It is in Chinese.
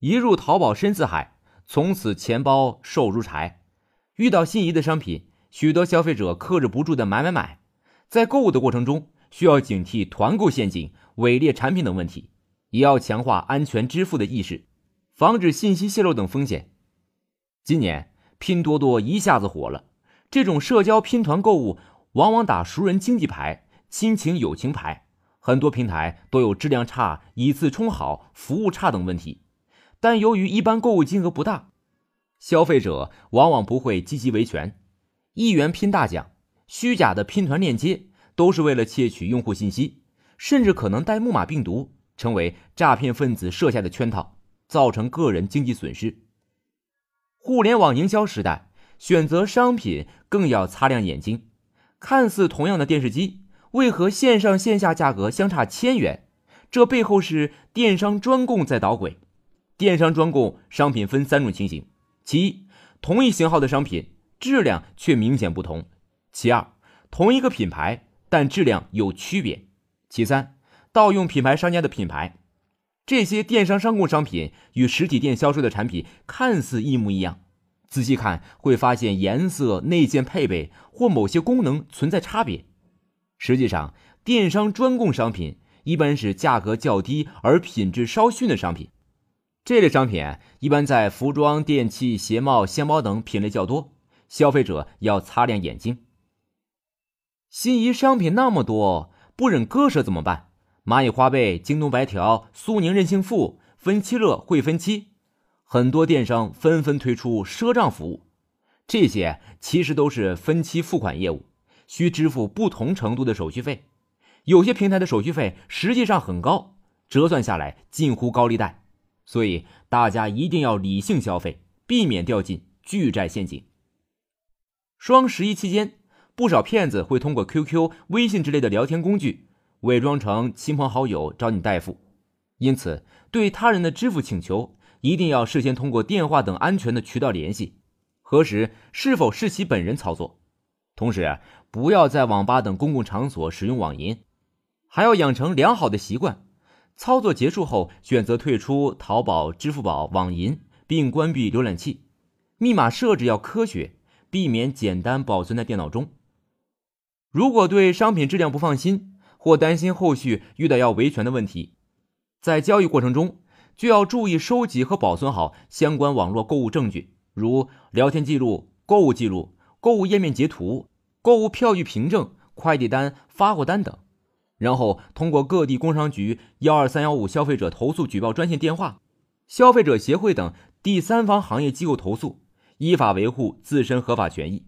一入淘宝深似海，从此钱包瘦如柴。遇到心仪的商品，许多消费者克制不住的买买买。在购物的过程中，需要警惕团购陷阱、伪劣产品等问题，也要强化安全支付的意识，防止信息泄露等风险。今年拼多多一下子火了，这种社交拼团购物往往打熟人经济牌、亲情友情牌，很多平台都有质量差、以次充好、服务差等问题。但由于一般购物金额不大，消费者往往不会积极维权，一元拼大奖。虚假的拼团链接都是为了窃取用户信息，甚至可能带木马病毒，成为诈骗分子设下的圈套，造成个人经济损失。互联网营销时代，选择商品更要擦亮眼睛。看似同样的电视机，为何线上线下价格相差千元？这背后是电商专供在捣鬼。电商专供商品分三种情形：其一，同一型号的商品质量却明显不同。其二，同一个品牌，但质量有区别；其三，盗用品牌商家的品牌。这些电商商供商品与实体店销售的产品看似一模一样，仔细看会发现颜色、内件配备或某些功能存在差别。实际上，电商专供商品一般是价格较低而品质稍逊的商品。这类商品一般在服装、电器、鞋帽、箱包等品类较多，消费者要擦亮眼睛。心仪商品那么多，不忍割舍怎么办？蚂蚁花呗、京东白条、苏宁任性付、分期乐、会分期，很多电商纷纷推出赊账服务。这些其实都是分期付款业务，需支付不同程度的手续费。有些平台的手续费实际上很高，折算下来近乎高利贷。所以大家一定要理性消费，避免掉进巨债陷阱。双十一期间。不少骗子会通过 QQ、微信之类的聊天工具，伪装成亲朋好友找你代付。因此，对他人的支付请求，一定要事先通过电话等安全的渠道联系，核实是否是其本人操作。同时，不要在网吧等公共场所使用网银，还要养成良好的习惯：操作结束后选择退出淘宝、支付宝、网银，并关闭浏览器。密码设置要科学，避免简单保存在电脑中。如果对商品质量不放心，或担心后续遇到要维权的问题，在交易过程中就要注意收集和保存好相关网络购物证据，如聊天记录、购物记录、购物页面截图、购物票据凭证、快递单、发货单等。然后通过各地工商局幺二三幺五消费者投诉举报专线电话、消费者协会等第三方行业机构投诉，依法维护自身合法权益。